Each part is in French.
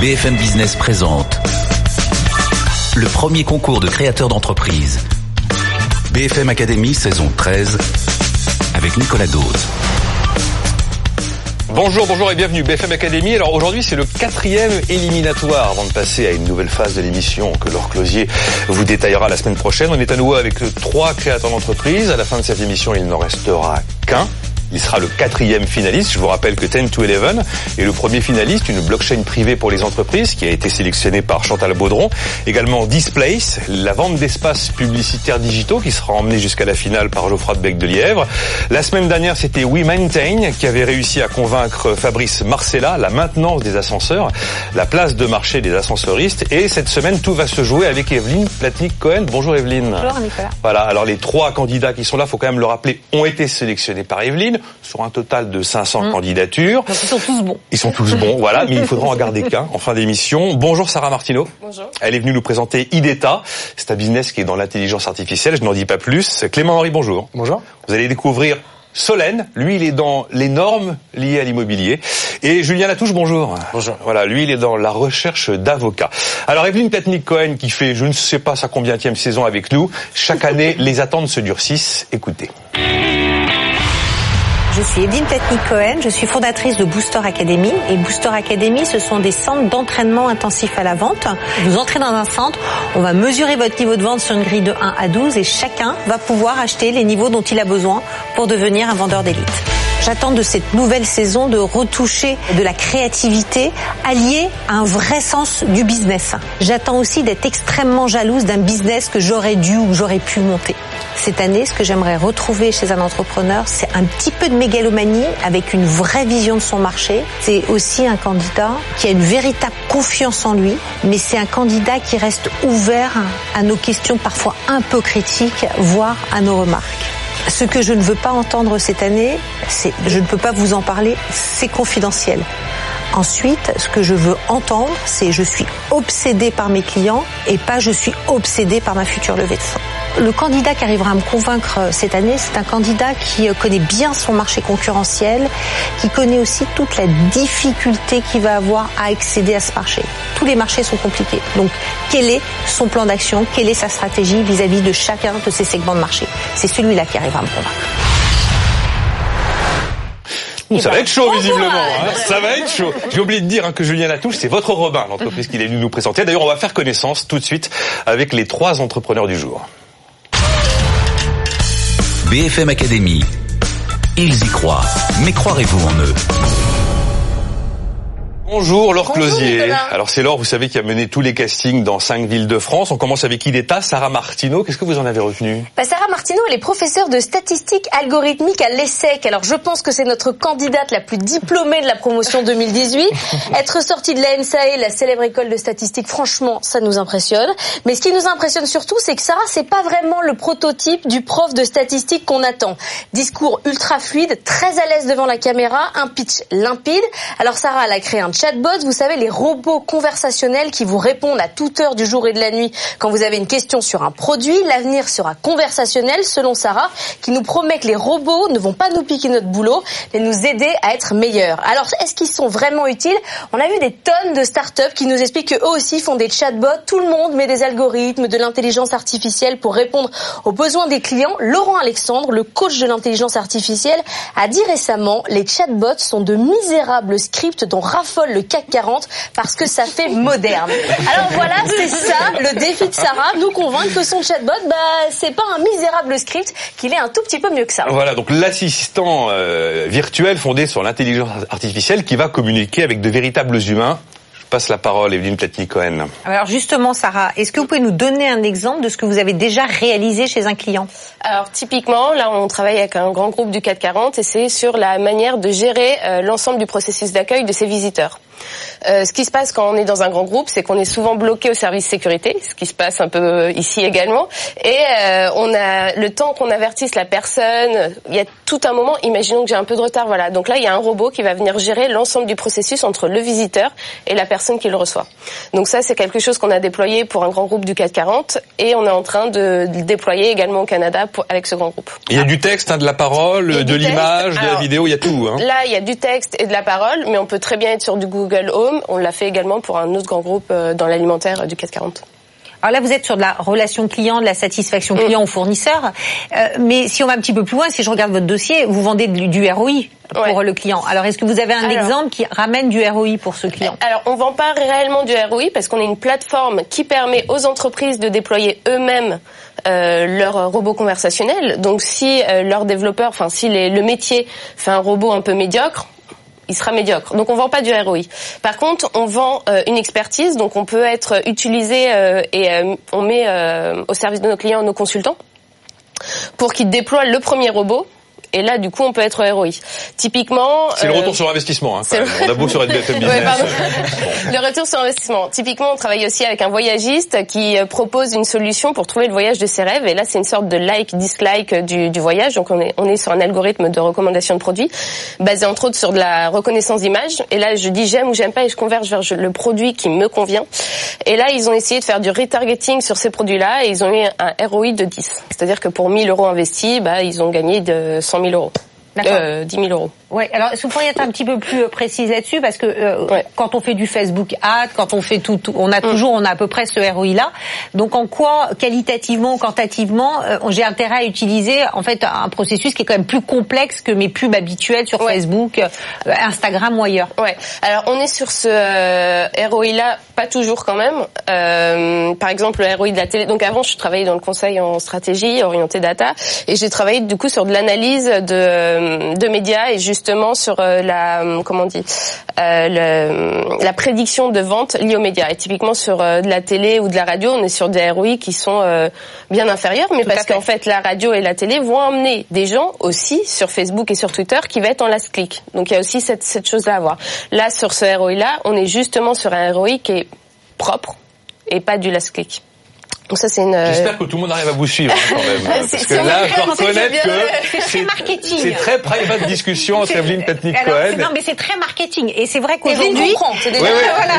BFM Business présente le premier concours de créateurs d'entreprise. BFM Academy saison 13 avec Nicolas Dose. Bonjour, bonjour et bienvenue BFM Academy. Alors aujourd'hui c'est le quatrième éliminatoire avant de passer à une nouvelle phase de l'émission que Laure Closier vous détaillera la semaine prochaine. On est à nouveau avec trois créateurs d'entreprise. À la fin de cette émission il n'en restera qu'un. Il sera le quatrième finaliste. Je vous rappelle que 10 to 11 est le premier finaliste, une blockchain privée pour les entreprises qui a été sélectionnée par Chantal Baudron. Également Displace, la vente d'espaces publicitaires digitaux qui sera emmenée jusqu'à la finale par Geoffroy de Bec de Lièvre. La semaine dernière, c'était We Maintain qui avait réussi à convaincre Fabrice Marcella, la maintenance des ascenseurs, la place de marché des ascenseuristes. Et cette semaine, tout va se jouer avec Evelyne Platnik-Cohen. Bonjour Evelyne. Bonjour Nicolas. Voilà, alors les trois candidats qui sont là, faut quand même le rappeler, ont été sélectionnés par Evelyne sur un total de 500 Mmh. candidatures. Donc ils sont tous bons. Ils sont tous bons, voilà, mais il faudra en garder qu'un en fin d'émission. Bonjour Sarah Martineau. Bonjour. Elle est venue nous présenter IDETA. C'est un business qui est dans l'intelligence artificielle, je n'en dis pas plus. Clément Henri, bonjour. Bonjour. Vous allez découvrir Solène, lui il est dans les normes liées à l'immobilier. Et Julien Latouche, bonjour. Bonjour. Voilà, lui il est dans la recherche d'avocats. Alors Evelyne Platnik-Cohen qui fait je ne sais pas sa combienième saison avec nous, chaque année les attentes se durcissent. Écoutez. Je suis Edine Tetnik-Cohen, je suis fondatrice de Booster Academy. Et Booster Academy, ce sont des centres d'entraînement intensif à la vente. Vous entrez dans un centre, on va mesurer votre niveau de vente sur une grille de 1 à 12 et chacun va pouvoir acheter les niveaux dont il a besoin pour devenir un vendeur d'élite. J'attends de cette nouvelle saison de retoucher de la créativité alliée à un vrai sens du business. J'attends aussi d'être extrêmement jalouse d'un business que j'aurais dû ou j'aurais pu monter. Cette année, ce que j'aimerais retrouver chez un entrepreneur, c'est un petit peu de mégalomanie avec une vraie vision de son marché. C'est aussi un candidat qui a une véritable confiance en lui, mais c'est un candidat qui reste ouvert à nos questions parfois un peu critiques, voire à nos remarques. Ce que je ne veux pas entendre cette année, c'est, je ne peux pas vous en parler, c'est confidentiel. Ensuite, ce que je veux entendre, c'est je suis obsédé par mes clients et pas je suis obsédé par ma future levée de fonds. Le candidat qui arrivera à me convaincre euh, cette année, c'est un candidat qui euh, connaît bien son marché concurrentiel, qui connaît aussi toute la difficulté qu'il va avoir à accéder à ce marché. Tous les marchés sont compliqués. Donc, quel est son plan d'action? Quelle est sa stratégie vis-à-vis de chacun de ces segments de marché? C'est celui-là qui arrivera à me convaincre. Ouh, Eh ça ben, va être chaud visiblement. hein. Ça va être chaud. J'ai oublié de dire hein, que Julien Latouche, c'est votre Robin, l'entreprise qu'il est venu nous présenter. D'ailleurs, on va faire connaissance tout de suite avec les trois entrepreneurs du jour. BFM Academy. Ils y croient, mais croirez-vous en eux? Bonjour Laure Bonjour, Closier. Nicolas. Alors c'est Laure, vous savez, qui a mené tous les castings dans cinq villes de France. On commence avec IDETA, Sarah Martineau. Qu'est-ce que vous en avez retenu? Bah, Sarah Martineau, elle est professeure de statistique algorithmique à l'ESSEC. Alors, je pense que c'est notre candidate la plus diplômée de la promotion 2018. Être sortie de la NSAE, la célèbre école de statistique, franchement, ça nous impressionne. Mais ce qui nous impressionne surtout, c'est que Sarah, c'est pas vraiment le prototype du prof de statistique qu'on attend. Discours ultra fluide, très à l'aise devant la caméra, un pitch limpide. Alors, Sarah, elle a créé un chatbot, vous savez, les robots conversationnels qui vous répondent à toute heure du jour et de la nuit quand vous avez une question sur un produit. L'avenir sera conversationnel, selon Sarah, qui nous promet que les robots ne vont pas nous piquer notre boulot, mais nous aider à être meilleurs. Alors, est-ce qu'ils sont vraiment utiles? On a vu des tonnes de startups qui nous expliquent qu'eux aussi font des chatbots. Tout le monde met des algorithmes, de l'intelligence artificielle pour répondre aux besoins des clients. Laurent Alexandre, le coach de l'intelligence artificielle, a dit récemment les chatbots sont de misérables scripts dont le CAC 40 parce que ça fait moderne. Alors voilà, c'est ça le défi de Sarah, nous convaincre que son chatbot, bah c'est pas un misérable script, qu'il est un tout petit peu mieux que ça. Voilà, donc l'assistant euh, virtuel fondé sur l'intelligence artificielle qui va communiquer avec de véritables humains. Passe la parole, Evelyne Platnik-Cohen. Alors justement, Sarah, est-ce que vous pouvez nous donner un exemple de ce que vous avez déjà réalisé chez un client? Alors typiquement, là, on travaille avec un grand groupe du 440 et c'est sur la manière de gérer euh, l'ensemble du processus d'accueil de ses visiteurs. Euh, ce qui se passe quand on est dans un grand groupe, c'est qu'on est souvent bloqué au service sécurité, ce qui se passe un peu ici également. Et euh, on a le temps qu'on avertisse la personne. Il y a tout un moment. Imaginons que j'ai un peu de retard, voilà. Donc là, il y a un robot qui va venir gérer l'ensemble du processus entre le visiteur et la personne qui le reçoit. Donc ça, c'est quelque chose qu'on a déployé pour un grand groupe du 440 et on est en train de le déployer également au Canada pour, avec ce grand groupe. Il y a du texte, hein, de la parole, de l'image, de la vidéo, il y a tout. Hein. Là, il y a du texte et de la parole, mais on peut très bien être sur du Google Home. On l'a fait également pour un autre grand groupe euh, dans l'alimentaire du 440. Alors là, vous êtes sur de la relation client, de la satisfaction client mm. au fournisseur. Euh, mais si on va un petit peu plus loin, si je regarde votre dossier, vous vendez du, ROI pour le client. Alors, est-ce que vous avez un exemple qui ramène du ROI pour ce client? Alors, on vend pas réellement du ROI parce qu'on est une plateforme qui permet aux entreprises de déployer eux-mêmes euh, leur robot conversationnel. Donc, si euh, leur développeur, enfin, si le métier fait un robot un peu médiocre, il sera médiocre. Donc on vend pas du ROI. Par contre, on vend euh, une expertise, donc on peut être utilisé euh, et euh, on met au service de nos clients nos consultants pour qu'ils déploient le premier robot et là, du coup, on peut être ROI. Typiquement, c'est le retour sur investissement. Hein, on a beau sur BFM Business. le retour sur investissement. Typiquement, on travaille aussi avec un voyagiste qui euh, propose une solution pour trouver le voyage de ses rêves. Et là, c'est une sorte de like, dislike du, du voyage. Donc, on est on est sur un algorithme de recommandation de produits basé entre autres sur de la reconnaissance d'image. Et là, je dis j'aime ou j'aime pas et je converge vers le produit qui me convient. Et là, ils ont essayé de faire du retargeting sur ces produits-là et ils ont eu un ROI de 10. C'est-à-dire que pour 1000 euros investis, bah, ils ont gagné de 100 000 euros. Euh, 10 000 euros. Ouais. Alors, est-ce que vous pourriez être un petit peu plus euh, précise là-dessus, parce que euh, quand on fait du Facebook Ad, quand on fait tout, on a mm. toujours, on a à peu près ce ROI là. Donc, en quoi, qualitativement, quantitativement, euh, j'ai intérêt à utiliser en fait un processus qui est quand même plus complexe que mes pubs habituelles sur Facebook, Instagram ou ailleurs? Ouais. Alors, on est sur ce ROI là, pas toujours quand même. par exemple, le ROI de la télé. Donc, avant, je travaillais dans le conseil en stratégie orienté data, et j'ai travaillé du coup sur de l'analyse de, de médias et juste justement sur euh, la euh, comment on dit euh, le, la prédiction de vente liée aux médias. Et typiquement sur de la télé ou de la radio, on est sur des ROI qui sont bien inférieurs, mais parce qu'en fait la radio et la télé vont emmener des gens aussi sur Facebook et sur Twitter qui va être en last click. Donc il y a aussi cette, cette chose-là à voir. Là sur ce ROI là, on est justement sur un ROI qui est propre et pas du last click. Donc ça c'est une. Euh, J'espère que tout le monde arrive à vous suivre hein, quand même. Parce que là, je dois reconnaître que c'est très marketing. C'est très private discussion entre Evelyne Petnik Cohen. Non, mais c'est très marketing. Et c'est vrai qu'aujourd'hui. C'est déjà. Oui, oui, voilà.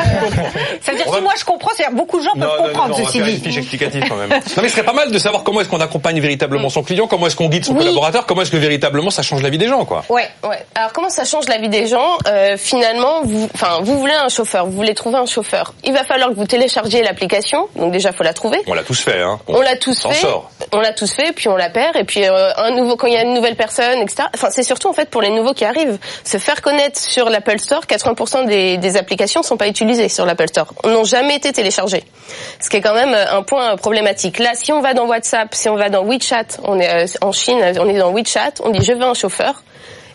Ça veut dire si moi je comprends, c'est beaucoup de gens peuvent comprendre non, ceci dit. Une fiche explicative quand même. non, mais ce serait pas mal de savoir comment est-ce qu'on accompagne véritablement son client, comment est-ce qu'on guide son collaborateur, comment est-ce que véritablement ça change la vie des gens, quoi. Ouais, ouais. Alors comment ça change la vie des gens euh, Finalement, vous, enfin, vous voulez un chauffeur, vous voulez trouver un chauffeur. Il va falloir que vous téléchargiez l'application. Donc déjà, faut la trouver. On l'a tous fait, hein on l'a tous fait. On l'a tous fait, puis on la perd, et puis euh, un nouveau quand il y a une nouvelle personne, etc. Enfin, c'est surtout en fait pour les nouveaux qui arrivent, se faire connaître sur l'Apple Store. 80% des, des applications sont pas utilisées sur l'Apple Store, n'ont jamais été téléchargées, ce qui est quand même euh, un point problématique. Là, si on va dans WhatsApp, si on va dans WeChat, on est euh, en Chine, on est dans WeChat, on dit je veux un chauffeur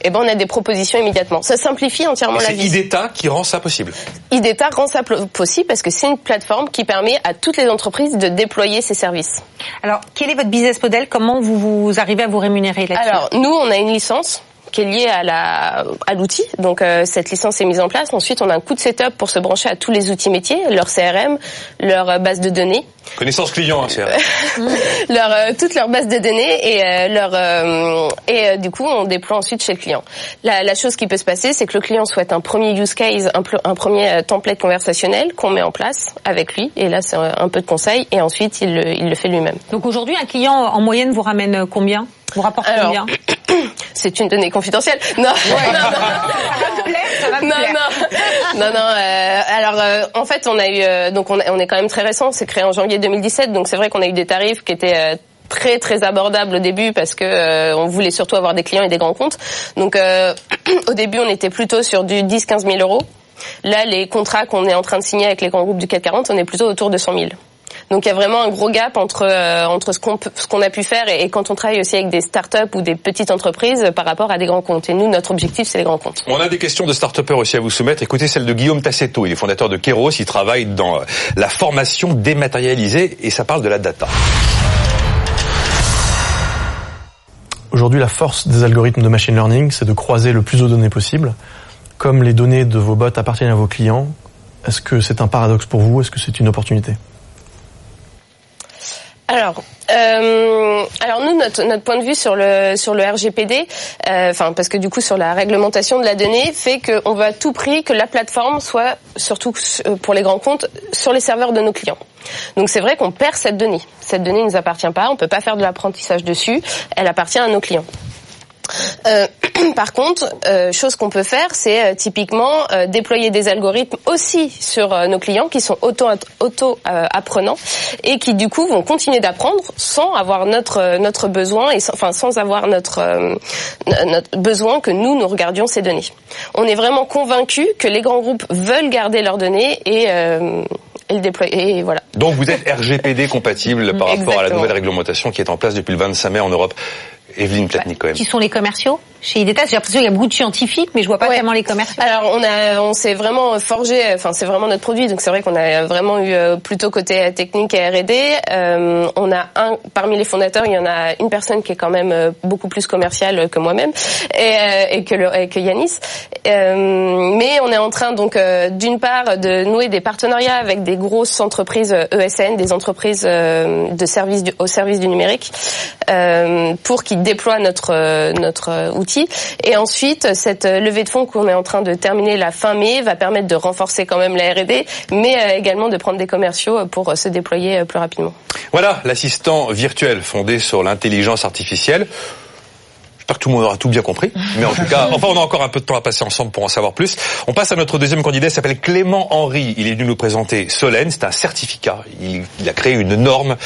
eh ben on a des propositions immédiatement. Ça simplifie entièrement la vie. C'est IDETA qui rend ça possible. IDETA rend ça possible parce que c'est une plateforme qui permet à toutes les entreprises de déployer ces services. Alors, quel est votre business model? Comment vous, vous arrivez à vous rémunérer là-dessus? Alors, nous, on a une licence qui est liée à la à l'outil. Donc euh, cette licence est mise en place. Ensuite, on a un coup de setup pour se brancher à tous les outils métiers, leur CRM, leur euh, base de données. Connaissance client, hein, CRM. leur euh, toute leur base de données et leur et du coup on déploie ensuite chez le client. La, la chose qui peut se passer, c'est que le client souhaite un premier use case, un, un premier template conversationnel qu'on met en place avec lui. Et là, c'est un, peu de conseil et ensuite il le, il le fait lui-même. Donc aujourd'hui, un client en moyenne vous ramène combien? Vous rapporte combien C'est une donnée confidentielle. Non. non, non, non, non, euh, alors euh, en fait, on a eu euh, donc on, on, est quand même très récent. C'est créé en janvier 2017, donc c'est vrai qu'on a eu des tarifs qui étaient très très abordables au début parce que on voulait surtout avoir des clients et des grands comptes. Donc au début, on était plutôt sur du 10-15 000 euros. Là, les contrats qu'on est en train de signer avec les grands groupes du 440, on est plutôt autour de 100 000. Donc il y a vraiment un gros gap entre entre ce qu'on ce qu'on a pu faire et, quand on travaille aussi avec des startups ou des petites entreprises par rapport à des grands comptes. Et nous, notre objectif, c'est les grands comptes. On a des questions de start aussi à vous soumettre. Écoutez celle de Guillaume Tassetto. Il est fondateur de Keros. Il travaille dans la formation dématérialisée et ça parle de la data. Aujourd'hui, la force des algorithmes de machine learning, c'est de croiser le plus de données possible. Comme les données de vos bots appartiennent à vos clients, est-ce que c'est un paradoxe pour vous? Est-ce que c'est une opportunité? Alors, euh, alors nous, notre, point de vue sur le sur le RGPD, euh, enfin parce que du coup sur la réglementation de la donnée, fait qu'on veut à tout prix que la plateforme soit, surtout pour les grands comptes, sur les serveurs de nos clients. Donc c'est vrai qu'on perd cette donnée. Cette donnée ne nous appartient pas, on peut pas faire de l'apprentissage dessus, elle appartient à nos clients. Euh, par contre, euh, chose qu'on peut faire, c'est euh, typiquement euh, déployer des algorithmes aussi sur nos clients qui sont auto auto apprenants et qui du coup vont continuer d'apprendre sans avoir notre notre besoin et sans, enfin sans avoir notre notre besoin que nous nous regardions ces données. On est vraiment convaincu que les grands groupes veulent garder leurs données et et le déployer. Et voilà. Donc vous êtes RGPD compatible par rapport à la nouvelle réglementation qui est en place depuis le 25 mai en Europe. Evelyne Platnik quand même. Qui sont les commerciaux chez IDETA J'ai l'impression qu'il y a beaucoup de scientifiques, mais je vois pas vraiment les commerciaux. Alors on a, on s'est vraiment forgé. Enfin, c'est vraiment notre produit, donc c'est vrai qu'on a vraiment eu euh, plutôt côté technique et R&D. Euh, on a un parmi les fondateurs, il y en a une personne qui est quand même euh, beaucoup plus commerciale que moi-même et, et, que le, et que Yanis. mais on est en train donc d'une part de nouer des partenariats avec des grosses entreprises ESN, e des entreprises de services au service du numérique, pour qu'ils déploient notre notre outil et ensuite, cette levée de fonds qu'on est en train de terminer la fin mai va permettre de renforcer quand même la R&D, mais euh, également de prendre des commerciaux pour euh, se déployer euh, plus rapidement. Voilà, l'assistant virtuel fondé sur l'intelligence artificielle. J'espère que tout le monde aura tout bien compris. Mais en tout cas, enfin, on a encore un peu de temps à passer ensemble pour en savoir plus. On passe à notre deuxième candidat, il s'appelle Clément Henry. Il est venu nous présenter Solène. C'est un certificat. Il, a créé une norme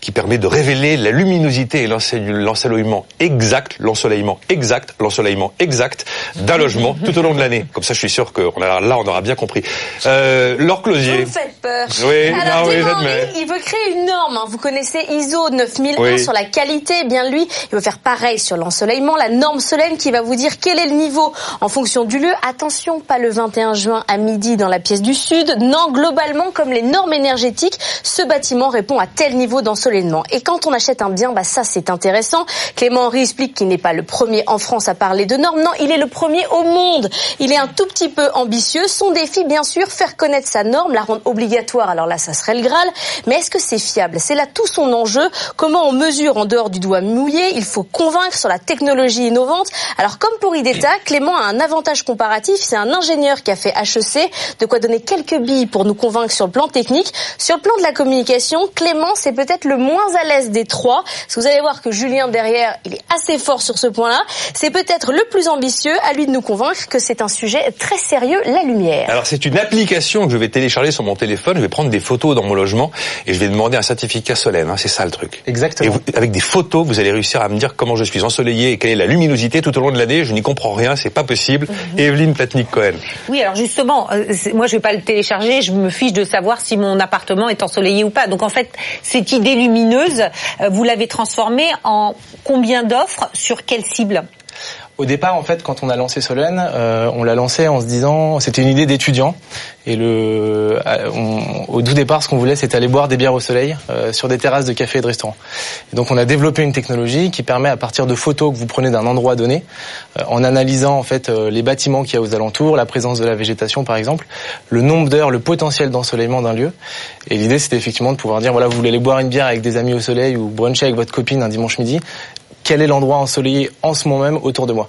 qui permet de révéler la luminosité et l'ensoleillement exact, l'ensoleillement exact, l'ensoleillement exact d'un logement tout au long de l'année. Comme ça, je suis sûr que là, on aura bien compris. Euh, Laure Closier. Vous faites peur. Oui, Alors, oui, Henry, il veut créer une norme. Hein. Vous connaissez ISO 9001 sur la qualité. Eh bien, lui, il veut faire pareil sur l'ensoleillement la norme Solène qui va vous dire quel est le niveau en fonction du lieu. Attention, pas le 21 juin à midi dans la pièce du Sud. Non, globalement, comme les normes énergétiques, ce bâtiment répond à tel niveau d'ensoleillement. Et quand on achète un bien, bah ça c'est intéressant. Clément Henry explique qu'il n'est pas le premier en France à parler de normes. Non, il est le premier au monde. Il est un tout petit peu ambitieux. Son défi, bien sûr, faire connaître sa norme, la rendre obligatoire. Alors là, ça serait le Graal. Mais est-ce que c'est fiable? C'est là tout son enjeu. Comment on mesure en dehors du doigt mouillé? Il faut convaincre sur la technologie innovante. Alors comme pour IDETA, Clément a un avantage comparatif. C'est un ingénieur qui a fait HEC, de quoi donner quelques billes pour nous convaincre sur le plan technique. Sur le plan de la communication, Clément, c'est peut-être le moins à l'aise des trois. Parce que vous allez voir que Julien derrière, il est assez fort sur ce point-là. C'est peut-être le plus ambitieux. À lui de nous convaincre que c'est un sujet très sérieux, la lumière. Alors c'est une application que je vais télécharger sur mon téléphone. Je vais prendre des photos dans mon logement et je vais demander un certificat Solène. Hein. c'est ça le truc. Exactement. Et avec des photos, vous allez réussir à me dire comment je suis ensoleillé et quelle la luminosité tout au long de l'année. Je n'y comprends rien, c'est pas possible. Mhm. Evelyne Platnik-Cohen. Oui, alors justement, euh, moi je vais pas le télécharger, je me fiche de savoir si mon appartement est ensoleillé ou pas. Donc en fait, cette idée lumineuse, euh, vous l'avez transformée en combien d'offres sur quelle cible? Au départ, en fait, quand on a lancé Solène, euh, on l'a lancé en se disant, c'était une idée d'étudiant, et le, euh, au tout départ, ce qu'on voulait, c'était aller boire des bières au soleil euh, sur des terrasses de cafés et de restaurants. Donc, on a développé une technologie qui permet, à partir de photos que vous prenez d'un endroit donné, en analysant en fait les bâtiments qu'il y a aux alentours, la présence de la végétation, par exemple, le nombre d'heures, le potentiel d'ensoleillement d'un lieu. Et l'idée, c'était effectivement de pouvoir dire, voilà, vous voulez aller boire une bière avec des amis au soleil ou bruncher avec votre copine un dimanche midi quel est l'endroit ensoleillé en ce moment même autour de moi?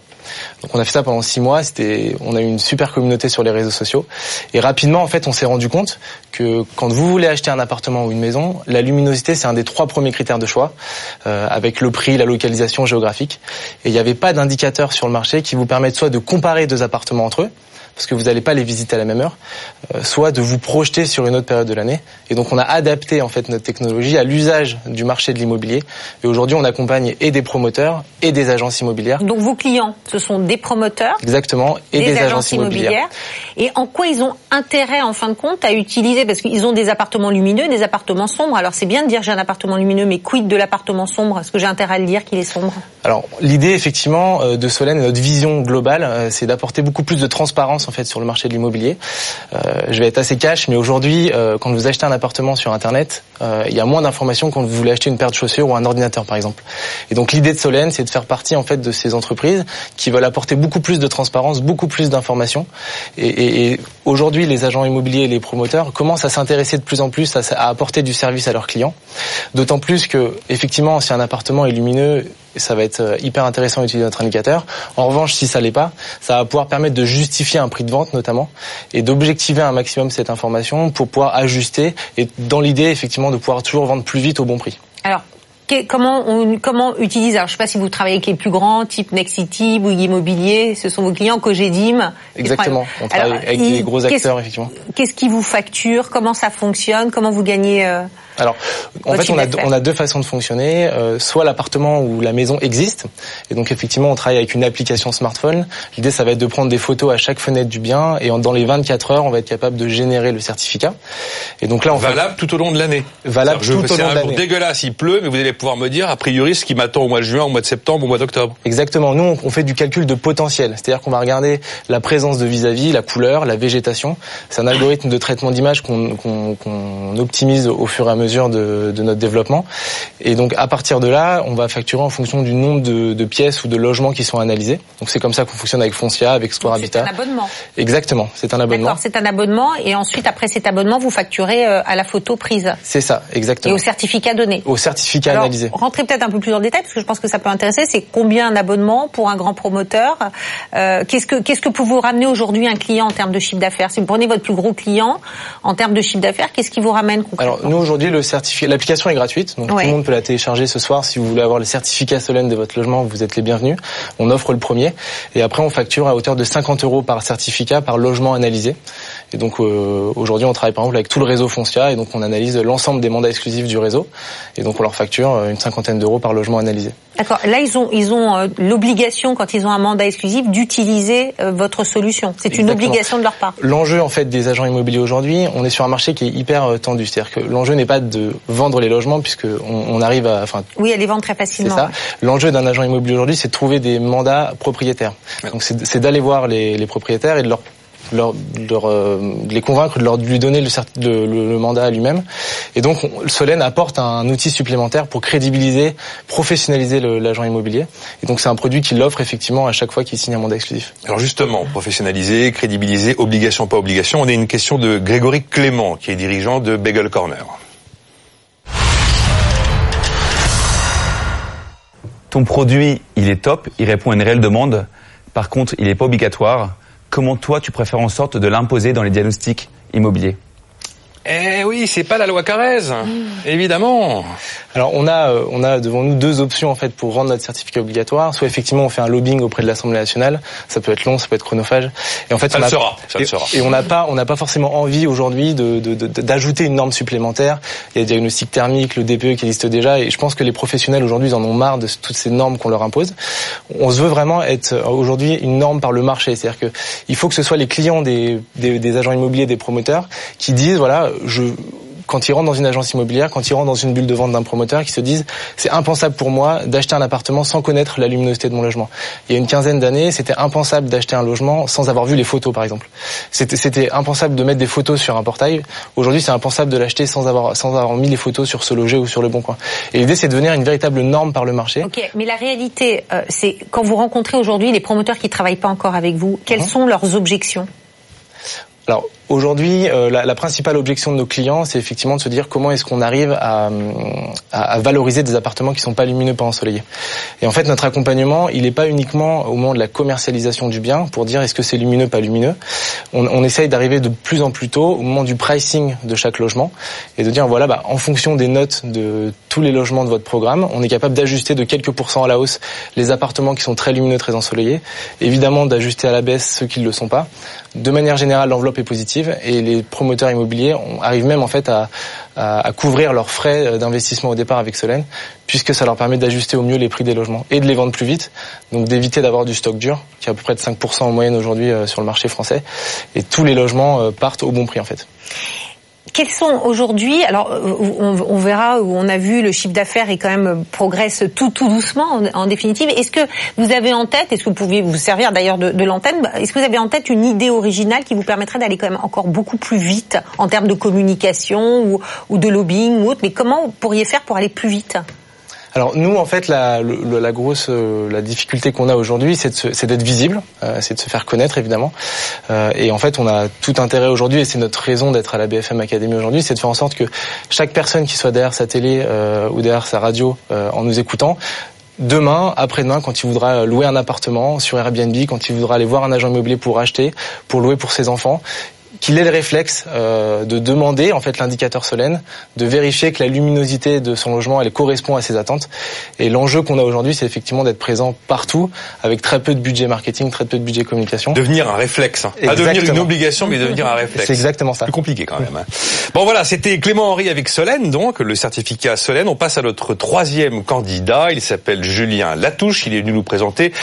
Donc on a fait ça pendant six mois. C'était, on a eu une super communauté sur les réseaux sociaux. Et rapidement, en fait, on s'est rendu compte que quand vous voulez acheter un appartement ou une maison, la luminosité c'est un des trois premiers critères de choix, euh, avec le prix, la localisation géographique. Et il n'y avait pas d'indicateur sur le marché qui vous permette soit de comparer deux appartements entre eux, parce que vous n'allez pas les visiter à la même heure, euh, soit de vous projeter sur une autre période de l'année. Et donc on a adapté en fait notre technologie à l'usage du marché de l'immobilier. Et aujourd'hui on accompagne et des promoteurs et des agences immobilières. Donc vos clients ce sont des promoteurs. Exactement. Et des, agences, immobilières. Et en quoi ils ont intérêt, en fin de compte, à utiliser, parce qu'ils ont des appartements lumineux, des appartements sombres. Alors c'est bien de dire j'ai un appartement lumineux, mais quid de l'appartement sombre? Est-ce que j'ai intérêt à le dire qu'il est sombre? Alors l'idée effectivement euh, de Solène, notre vision globale, euh, c'est d'apporter beaucoup plus de transparence en fait sur le marché de l'immobilier. Euh, je vais être assez cash, mais aujourd'hui, quand vous achetez un appartement sur Internet, il y a moins d'informations quand vous voulez acheter une paire de chaussures ou un ordinateur par exemple. Et donc l'idée de Solène, c'est de faire partie en fait de ces entreprises qui veulent apporter beaucoup plus de transparence, beaucoup plus d'informations. Et, et, aujourd'hui, les agents immobiliers et les promoteurs commencent à s'intéresser de plus en plus à, à, apporter du service à leurs clients. D'autant plus que, effectivement, si un appartement est lumineux, ça va être euh, hyper intéressant d'utiliser notre indicateur. En revanche, si ça l'est pas, ça va pouvoir permettre de justifier un prix de vente notamment et d'objectiver un maximum cette information pour pouvoir ajuster et dans l'idée effectivement de pouvoir toujours vendre plus vite au bon prix. Alors, comment on comment utilise alors je sais pas si vous travaillez avec les plus grands type Nexity, Bouygues Immobilier, ce sont vos clients Cogedim. Exactement, on travaille avec les gros acteurs effectivement. Qu'est-ce qui vous facture? Comment ça fonctionne? Comment vous gagnez euh, alors, en fait, on a, on a, deux façons de fonctionner. Euh, soit l'appartement ou la maison existe, et donc effectivement, on travaille avec une application smartphone. L'idée, ça va être de prendre des photos à chaque fenêtre du bien, et dans les 24 heures, on va être capable de générer le certificat. Et donc là, on valable tout au long de l'année. Valable tout au long de l'année. C'est dégueulasse, il pleut, mais vous allez pouvoir me dire a priori ce qui m'attend au mois de juin, au mois de septembre, au mois d'octobre. Exactement. Nous, on fait du calcul de potentiel, c'est-à-dire qu'on va regarder la présence de vis-à-vis, la couleur, la végétation. C'est un algorithme de traitement d'image qu'on optimise au fur et à mesure de, de, notre développement. Et donc à partir de là, on va facturer en fonction du nombre de, de pièces ou de logements qui sont analysés. Donc c'est comme ça qu'on fonctionne avec Foncia, avec Square Habitat. C'est un abonnement. Exactement, c'est un abonnement. D'accord, c'est un abonnement et ensuite après cet abonnement, vous facturez euh, à la photo prise. C'est ça, exactement. Et au certificat donné. Au certificat Alors, analysé. Rentrez peut-être un peu plus en détail parce que je pense que ça peut intéresser. C'est combien un abonnement pour un grand promoteur? Euh, Qu'est-ce que qu'est-ce que peut vous ramener aujourd'hui un client en termes de chiffre d'affaires? Si vous prenez votre plus gros client en termes de chiffre d'affaires, qu'est-ce qui vous ramène Alors nous aujourd'hui le certificat, l'application est gratuite, donc tout le monde peut la télécharger ce soir. Si vous voulez avoir le certificat Solène de votre logement, vous êtes les bienvenus. On offre le premier et après on facture à hauteur de 50 euros par certificat par logement analysé. Et donc euh, aujourd'hui on travaille par exemple avec tout le réseau Foncia et donc on analyse l'ensemble des mandats exclusifs du réseau et donc on leur facture euh, une cinquantaine d'euros par logement analysé. D'accord. Là ils ont ils ont euh, l'obligation quand ils ont un mandat exclusif d'utiliser euh, votre solution. C'est une obligation de leur part. L'enjeu en fait des agents immobiliers aujourd'hui, on est sur un marché qui est hyper euh, tendu. C'est-à-dire que l'enjeu n'est pas de vendre les logements puisque on, on arrive à enfin oui à les vendre très facilement. C'est ça. L'enjeu d'un agent immobilier aujourd'hui, c'est de trouver des mandats propriétaires. Donc c'est d'aller voir les, les propriétaires et de leur leur, leur euh, les convaincre de leur lui donner le, le, le mandat à lui-même. Et donc Solène apporte un outil supplémentaire pour crédibiliser, professionnaliser l'agent immobilier. Et donc c'est un produit qu'il offre effectivement à chaque fois qu'il signe un mandat exclusif. Alors justement, professionnaliser, crédibiliser, obligation pas obligation, on a une question de Grégory Clément qui est dirigeant de Bagel Corner. Ton produit, il est top, il répond à une réelle demande. Par contre, il n'est pas obligatoire comment toi tu préfères en sorte de l'imposer dans les diagnostics immobiliers? Eh oui, c'est pas la loi Carrez, évidemment. Alors on a euh, on a devant nous deux options en fait pour rendre notre certificat obligatoire. Soit effectivement on fait un lobbying auprès de l'Assemblée nationale, ça peut être long, ça peut être chronophage. Et en fait ça on le sera, ça et, sera. Et on n'a pas on n'a pas forcément envie aujourd'hui de, d'ajouter une norme supplémentaire. Il y a le diagnostic thermique, le DPE qui existe déjà, et je pense que les professionnels aujourd'hui en ont marre de toutes ces normes qu'on leur impose. On se veut vraiment être euh, aujourd'hui une norme par le marché, c'est-à-dire que il faut que ce soit les clients des, des, des agents immobiliers, des promoteurs, qui disent voilà je quand ils rentrent dans une agence immobilière, quand ils rentrent dans une bulle de vente d'un promoteur, qui se disent c'est impensable pour moi d'acheter un appartement sans connaître la luminosité de mon logement. Il y a une quinzaine d'années, c'était impensable d'acheter un logement sans avoir vu les photos, par exemple. C'était impensable de mettre des photos sur un portail. Aujourd'hui, c'est impensable de l'acheter sans avoir sans avoir mis les photos sur ce loger ou sur le bon coin. Et l'idée, c'est de devenir une véritable norme par le marché. Ok, mais la réalité, euh, c'est quand vous rencontrez aujourd'hui les promoteurs qui travaillent pas encore avec vous, quelles mmh. sont leurs objections? Alors aujourd'hui, euh, la, la, principale objection de nos clients, c'est effectivement de se dire comment est-ce qu'on arrive à, à, valoriser des appartements qui sont pas lumineux, pas ensoleillés. Et en fait, notre accompagnement, il n'est pas uniquement au moment de la commercialisation du bien pour dire est-ce que c'est lumineux, pas lumineux. On, on essaye d'arriver de plus en plus tôt au moment du pricing de chaque logement et de dire voilà, bah, en fonction des notes de tous les logements de votre programme, on est capable d'ajuster de quelques pourcents à la hausse les appartements qui sont très lumineux, très ensoleillés. Évidemment, d'ajuster à la baisse ceux qui ne le sont pas. De manière générale, l'enveloppe est positive et les promoteurs immobiliers arrivent même en fait à, à, couvrir leurs frais euh, d'investissement au départ avec Solène, puisque ça leur permet d'ajuster au mieux les prix des logements et de les vendre plus vite, donc d'éviter d'avoir du stock dur, qui est à peu près de 5% en moyenne aujourd'hui euh, sur le marché français, et tous les logements euh, partent au bon prix en fait. Quels sont aujourd'hui Alors, on, verra où on a vu le chiffre d'affaires et quand même progresse tout tout doucement en, définitive. Est-ce que vous avez en tête, est-ce que vous pouviez vous servir d'ailleurs de, l'antenne, est-ce que vous avez en tête une idée originale qui vous permettrait d'aller quand même encore beaucoup plus vite en termes de communication ou, ou de lobbying ou autre? Mais comment vous pourriez faire pour aller plus vite? Alors nous, en fait, la, la grosse, euh, la difficulté qu'on a aujourd'hui, c'est d'être visible, euh, c'est de se faire connaître évidemment. Euh, et en fait, on a tout intérêt aujourd'hui, et c'est notre raison d'être à la BFM Academy aujourd'hui, c'est de faire en sorte que chaque personne qui soit derrière sa télé ou derrière sa radio, en nous écoutant, demain, après-demain, quand il voudra louer un appartement sur Airbnb, quand il voudra aller voir un agent immobilier pour acheter, pour louer pour ses enfants, qu'il ait le réflexe euh, de demander en fait l'indicateur Solène, de vérifier que la luminosité de son logement elle correspond à ses attentes. Et l'enjeu qu'on a aujourd'hui, c'est effectivement d'être présent partout, avec très peu de budget marketing, très peu de budget communication. Devenir un réflexe, hein. pas devenir une obligation, mais devenir un réflexe. C'est exactement ça. Plus compliqué quand même. Hein. Bon voilà, c'était Clément Henry avec Solène, donc le certificat Solène. On passe à notre troisième candidat. Il s'appelle Julien Latouche. Il est venu nous présenter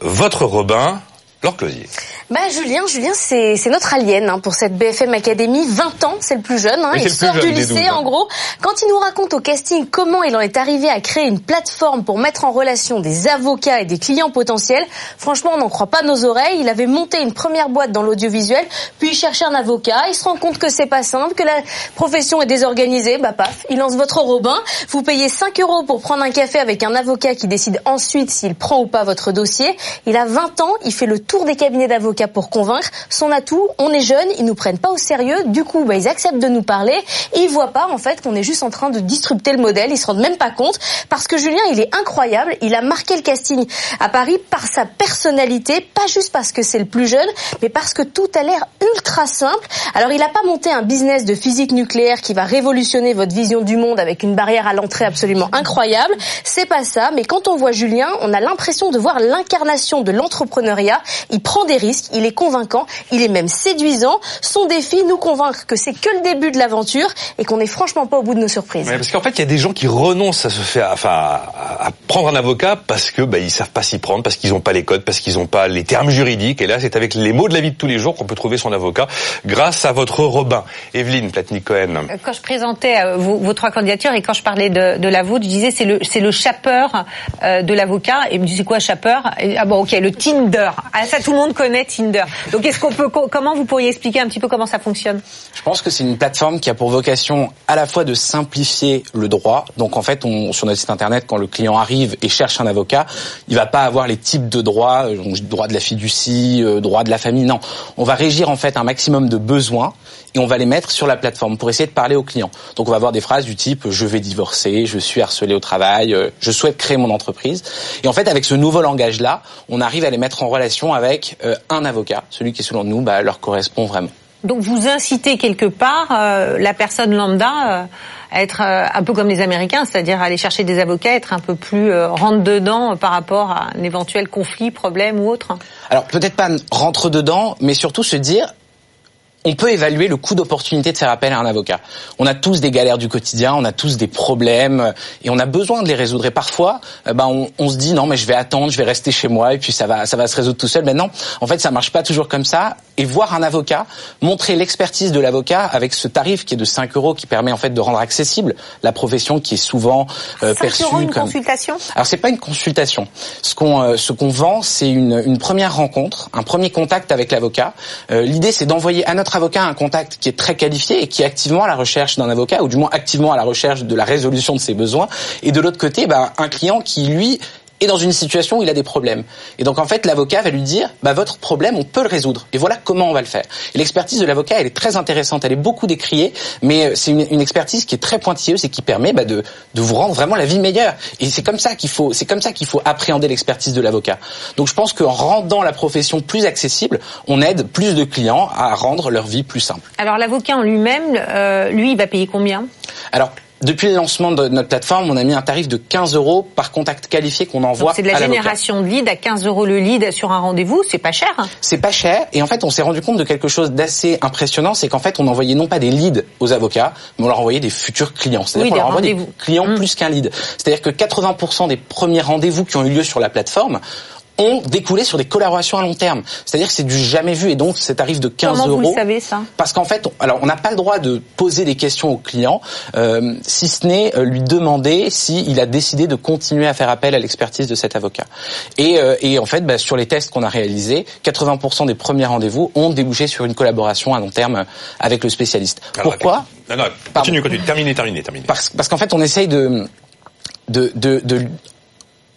votre Robin. Laure Closier. Bah Julien, Julien c'est notre alien hein, pour cette BFM Academy. 20 ans, c'est le plus jeune. Hein. il sort du lycée en gros. Quand il nous raconte au casting comment il en est arrivé à créer une plateforme pour mettre en relation des avocats et des clients potentiels, franchement on n'en croit pas nos oreilles. Il avait monté une première boîte dans l'audiovisuel, puis il cherchait un avocat. Il se rend compte que c'est pas simple, que la profession est désorganisée. Bah paf, il lance votre Robin. Vous payez 5 euros pour prendre un café avec un avocat qui décide ensuite s'il prend ou pas votre dossier. Il a 20 ans, il fait le tour des cabinets d'avocats pour convaincre. Son atout, on est jeune, ils nous prennent pas au sérieux. Du coup, bah, ils acceptent de nous parler. Et ils voient pas en fait qu'on est juste en train de disrupter le modèle. Ils se rendent même pas compte parce que Julien, il est incroyable. Il a marqué le casting à Paris par sa personnalité, pas juste parce que c'est le plus jeune, mais parce que tout a l'air ultra simple. Alors, il a pas monté un business de physique nucléaire qui va révolutionner votre vision du monde avec une barrière à l'entrée absolument incroyable. C'est pas ça. Mais quand on voit Julien, on a l'impression de voir l'incarnation de l'entrepreneuriat. Il prend des risques il est convaincant, il est même séduisant. Son défi, nous convaincre que c'est que le début de l'aventure et qu'on n'est franchement pas au bout de nos surprises. parce qu'en fait, il y a des gens qui renoncent à se faire, enfin, à prendre un avocat parce que bah, ils savent pas s'y prendre, parce qu'ils n'ont pas les codes, parce qu'ils n'ont pas les termes juridiques. Et là, c'est avec les mots de la vie de tous les jours qu'on peut trouver son avocat grâce à votre Robin. Evelyne Platnik-Cohen. Euh, quand je présentais euh, vos, trois candidatures et quand je parlais de, de la vôtre, je disais c'est le c'est le chapeur euh, de l'avocat. Et me disait quoi chapeur Ah bon, ok, le Tinder. Ah ça, tout le monde connaît Tinder. Donc est-ce qu'on peut comment vous pourriez expliquer un petit peu comment ça fonctionne? Je pense que c'est une plateforme qui a pour vocation à la fois de simplifier le droit. Donc en fait, sur notre site internet, quand le client arrive et cherche un avocat, il va pas avoir les types de droits, euh, droit de la fiducie, euh, droit de la famille. Non, on va régir en fait un maximum de besoins et on va les mettre sur la plateforme pour essayer de parler au client. Donc on va avoir des phrases du type je vais divorcer, je suis harcelé au travail, euh, je souhaite créer mon entreprise. Et en fait, avec ce nouveau langage-là, on arrive à les mettre en relation avec un avocat, celui qui selon nous bah, leur correspond vraiment. Donc vous incitez quelque part euh, la personne lambda euh, à être euh, un peu comme les Américains, c'est-à-dire aller chercher des avocats, être un peu plus rentre dedans par rapport à un éventuel conflit, problème ou autre? Alors peut-être pas rentre dedans, mais surtout se dire on peut évaluer le coût d'opportunité de faire appel à un avocat. On a tous des galères du quotidien, on a tous des problèmes et on a besoin de les résoudre. Et parfois, euh, ben on, on, se dit non mais je vais attendre, je vais rester chez moi et puis ça va ça va se résoudre tout seul. Mais non, en fait ça marche pas toujours comme ça. Et voir un avocat, montrer l'expertise de l'avocat avec ce tarif qui est de 5 euros qui permet en fait de rendre accessible la profession qui est souvent euh, perçue euros une comme consultation? Alors c'est pas une consultation. Ce qu'on euh, ce qu'on vend c'est une, une première rencontre, un premier contact avec l'avocat. Euh, L'idée c'est d'envoyer à notre avocat un contact qui est très qualifié et qui est activement à la recherche d'un avocat, ou du moins activement à la recherche de la résolution de ses besoins, et de l'autre côté, ben, un client qui, lui, est dans une situation où il a des problèmes. Et donc en fait, l'avocat va lui dire, bah, votre problème, on peut le résoudre. Et voilà comment on va le faire. Et l'expertise de l'avocat, elle est très intéressante, elle est beaucoup décriée, mais euh, c'est une, expertise qui est très pointilleuse et qui permet bah, de, de vous rendre vraiment la vie meilleure. Et c'est comme ça qu'il faut, c'est comme ça qu'il faut appréhender l'expertise de l'avocat. Donc je pense qu'en rendant la profession plus accessible, on aide plus de clients à rendre leur vie plus simple. Alors l'avocat en lui-même, euh, lui, il va payer combien? Alors depuis le lancement de notre plateforme, on a mis un tarif de 15 euros par contact qualifié qu'on envoie. C'est de la à génération de lead à 15 euros le lead sur un rendez-vous, c'est pas cher. hein. C'est pas cher et en fait on s'est rendu compte de quelque chose d'assez impressionnant, c'est qu'en fait on envoyait non pas des leads aux avocats, mais on leur envoyait des futurs clients. C'est-à-dire Oui, qu'on des leur envoie des clients Mm. plus qu'un lead. C'est-à-dire que 80% des premiers rendez-vous qui ont eu lieu sur la plateforme ont découlé sur des collaborations à long terme. C'est-à-dire que c'est du jamais vu et donc cet tarif de 15 Comment euros. vous le savez ça? Parce qu'en fait, on- alors on n'a pas le droit de poser des questions au client, euh, si ce n'est euh, lui demander s'il a décidé de continuer à faire appel à l'expertise de cet avocat. Et, euh, et en fait, bah, sur les tests qu'on a réalisés, 80% des premiers rendez-vous ont débouché sur une collaboration à long terme avec le spécialiste. Alors, Pourquoi? Non, non, continue, continue. Terminé, terminé, terminé. parce, parce qu'en fait, on essaye de, de, de, de,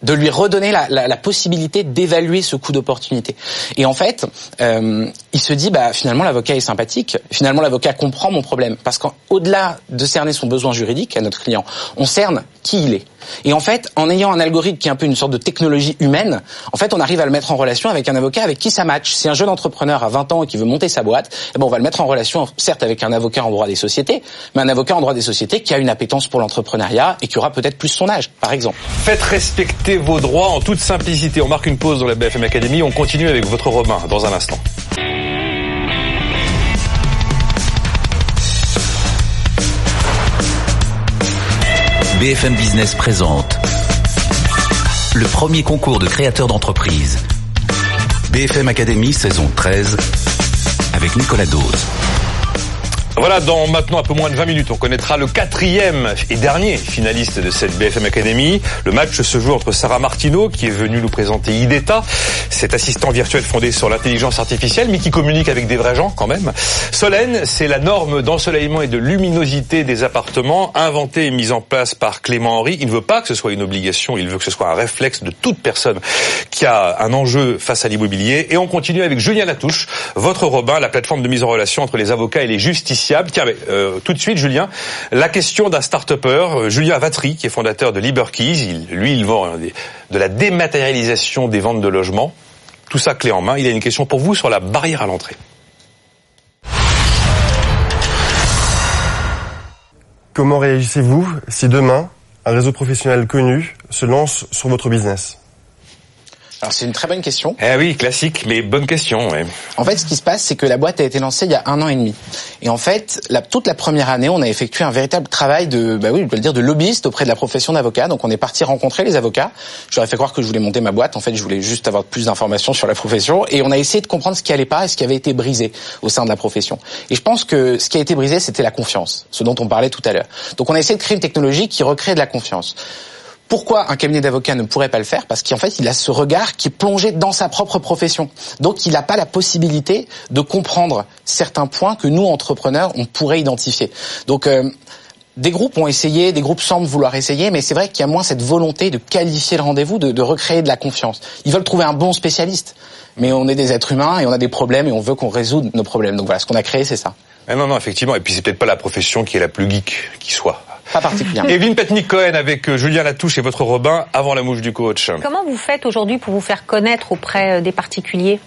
de lui redonner la, possibilité d'évaluer ce coût d'opportunité. Et en fait, euh, il se dit, bah finalement l'avocat est sympathique, finalement l'avocat comprend mon problème, parce qu'au-delà de cerner son besoin juridique à notre client, on cerne qui il est. Et en fait, en ayant un algorithme qui est un peu une sorte de technologie humaine, en fait, on arrive à le mettre en relation avec un avocat avec qui ça match. Si un jeune entrepreneur à 20 ans et qui veut monter sa boîte, eh ben on va le mettre en relation, certes avec un avocat en droit des sociétés, mais un avocat en droit des sociétés qui a une appétence pour l'entrepreneuriat et qui aura peut-être plus son âge, par exemple. Faites respecter vos droits en toute simplicité. On marque une pause dans la BFM Academy. On continue avec votre Robin dans un instant. BFM Business présente le premier concours de créateurs d'entreprise. BFM Academy saison 13 avec Nicolas Dose. Voilà, dans maintenant un peu moins de 20 minutes, on connaîtra le quatrième et dernier finaliste de cette BFM Academy. Le match se joue entre Sarah Martineau, qui est venue nous présenter IDETA, cet assistant virtuel fondé sur l'intelligence artificielle, mais qui communique avec des vrais gens quand même. Solène, c'est la norme d'ensoleillement et de luminosité des appartements, inventée et mise en place par Clément Henry. Il ne veut pas que ce soit une obligation, il veut que ce soit un réflexe de toute personne qui a un enjeu face à l'immobilier. Et on continue avec Julien Latouche, votre Robin, la plateforme de mise en relation entre les avocats et les Tiens, mais, euh, tout de suite, Julien, la question d'un start-upper, euh, Julien Vatry, qui est fondateur de LiberKeys. Lui, il vend euh, de la dématérialisation des ventes de logements. Tout ça clé en main. Il a une question pour vous sur la barrière à l'entrée. Comment réagissez-vous si demain, un réseau professionnel connu se lance sur votre business? Alors c'est une très bonne question. Eh oui, classique, mais bonne question. ouais. En fait, ce qui se passe, c'est que la boîte a été lancée il y a un an et demi. Et en fait, la, toute la première année, on a effectué un véritable travail de, bah oui, je dois le dire, de lobbyiste auprès de la profession d'avocat. Donc, on est parti rencontrer les avocats. Je leur ai fait croire que je voulais monter ma boîte. En fait, je voulais juste avoir plus d'informations sur la profession. Et on a essayé de comprendre ce qui allait pas et ce qui avait été brisé au sein de la profession. Et je pense que ce qui a été brisé, c'était la confiance, ce dont on parlait tout à l'heure. Donc, on a essayé de créer une technologie qui recrée de la confiance. Pourquoi un cabinet d'avocats ne pourrait pas le faire? Parce qu'en fait, il a ce regard qui est plongé dans sa propre profession. Donc, il n'a pas la possibilité de comprendre certains points que nous, entrepreneurs, on pourrait identifier. Donc, euh, des groupes ont essayé, des groupes semblent vouloir essayer, mais c'est vrai qu'il y a moins cette volonté de qualifier le rendez-vous, de, de recréer de la confiance. Ils veulent trouver un bon spécialiste, mais on est des êtres humains et on a des problèmes et on veut qu'on résoudre nos problèmes. Donc voilà, ce qu'on a créé, c'est ça. Eh non, non, effectivement. Et puis c'est peut-être pas la profession qui est la plus geek qui soit. Pas particulièrement. Evelyne Petnik-Cohen avec euh, Julien Latouche et votre Robin avant la mouche du coach. Comment vous faites aujourd'hui pour vous faire connaître auprès euh, des particuliers?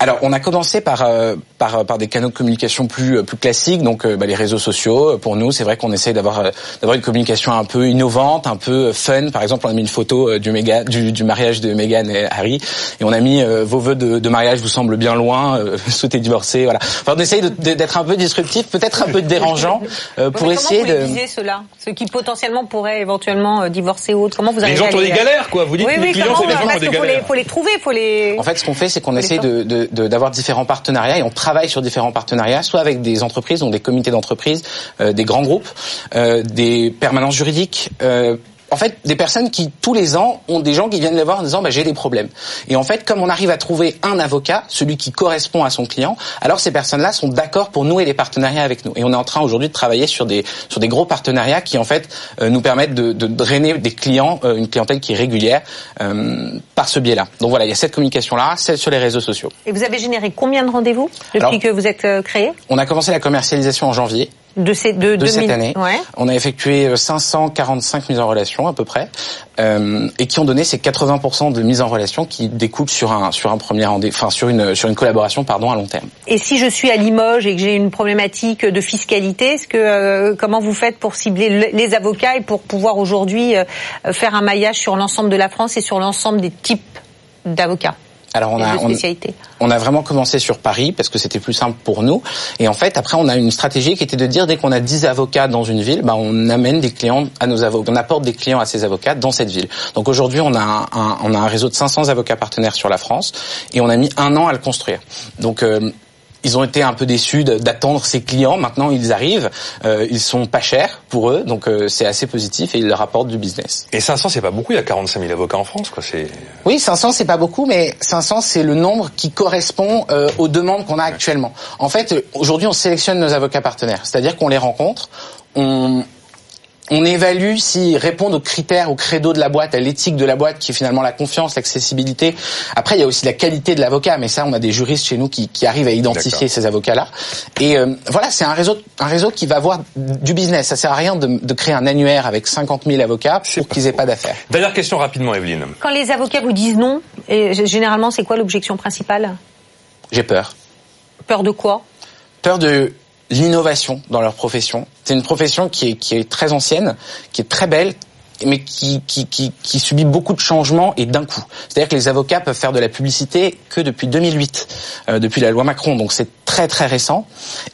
Alors, on a commencé par euh, par par des canaux de communication plus euh, plus classiques, donc euh, bah, les réseaux sociaux. Euh, Pour nous, c'est vrai qu'on essaye d'avoir euh, d'avoir une communication un peu innovante, un peu euh, fun. Par exemple, on a mis une photo euh, du méga du, du mariage de Meghan et Harry, et on a mis euh, vos vœux de, de mariage vous semblent bien loin, euh, souhaitez divorcer, voilà. Enfin, on essaye d'être un peu disruptif, peut-être un peu dérangeant, euh, pour Mais essayer comment vous de. les ceux-là? Ceux qui potentiellement pourraient éventuellement euh, divorcer ou autre Comment vous Les arrivez gens à qui ont les- des galères, quoi. Vous dites oui, que oui, les clients, c'est des gens qui ont des qu'il faut les, galères. faut les trouver, faut les. En fait, ce qu'on fait, c'est qu'on les essaye de- de- d'avoir différents partenariats et on travaille sur différents partenariats, soit avec des entreprises, donc des comités d'entreprise, euh, des grands groupes, euh, des permanences juridiques. En fait, des personnes qui tous les ans ont des gens qui viennent les voir en disant bah, j'ai des problèmes. Et en fait, comme on arrive à trouver un avocat, celui qui correspond à son client, alors ces personnes-là sont d'accord pour nouer des partenariats avec nous. Et on est en train aujourd'hui de travailler sur des sur des gros partenariats qui en fait euh, nous permettent de, de drainer des clients, euh, une clientèle qui est régulière euh, par ce biais-là. Donc voilà, il y a cette communication-là, celle sur les réseaux sociaux. Et vous avez généré combien de rendez-vous depuis Alors- que vous êtes euh, créé? On a commencé la commercialisation en janvier. De, ces, de, de 2000 cette année. Ouais. On a effectué euh, 545 mises en relation à peu près, euh, et qui ont donné ces 80% de mises en relation qui découlent sur un sur un premier enfin sur une sur une collaboration pardon à long terme. Et si je suis à Limoges et que j'ai une problématique de fiscalité, est-ce que euh, comment vous faites pour cibler le- les avocats et pour pouvoir aujourd'hui euh, faire un maillage sur l'ensemble de la France et sur l'ensemble des types d'avocats? Alors on a on, a vraiment commencé sur Paris parce que c'était plus simple pour nous. Et en fait, après, on a une stratégie qui était de dire dès qu'on a 10 avocats dans une ville, bah, on amène des clients à nos avocats, on apporte des clients à ces avocats dans cette ville. Donc aujourd'hui, on a un, un- on a un réseau de 500 avocats partenaires sur la France et on a mis un an à le construire. Donc euh, ils ont été un peu déçus d'attendre ces clients. Maintenant, ils arrivent. Euh, ils sont pas chers pour eux, donc euh, c'est assez positif et ils leur apportent du business. Et 500, c'est pas beaucoup. Il y a 45 000 avocats en France, quoi. C'est Oui, 500 c'est pas beaucoup, mais 500 c'est le nombre qui correspond euh, aux demandes qu'on a actuellement. En fait, aujourd'hui, on sélectionne nos avocats partenaires, c'est-à-dire qu'on les rencontre, on on évalue s'ils répondent aux critères, au credo de la boîte, à l'éthique de la boîte, qui est finalement la confiance, l'accessibilité. Après, il y a aussi la qualité de l'avocat, mais ça, on a des juristes chez nous qui, qui arrivent à identifier ces avocats-là. Et euh, voilà, c'est un réseau, un réseau qui va avoir du business. Ça sert à rien de, de créer un annuaire avec 50 000 avocats pour qu'ils aient pas d'affaires. Dernière question rapidement, Evelyne. Quand les avocats vous disent non, et généralement c'est quoi l'objection principale? J'ai peur. Peur de quoi? Peur de l'innovation dans leur profession. C'est une profession qui est, qui est très ancienne, qui est très belle, mais qui, qui, qui, qui subit beaucoup de changements et d'un coup. C'est-à-dire que les avocats peuvent faire de la publicité que depuis 2008, euh, depuis la loi Macron, donc c'est très très récent.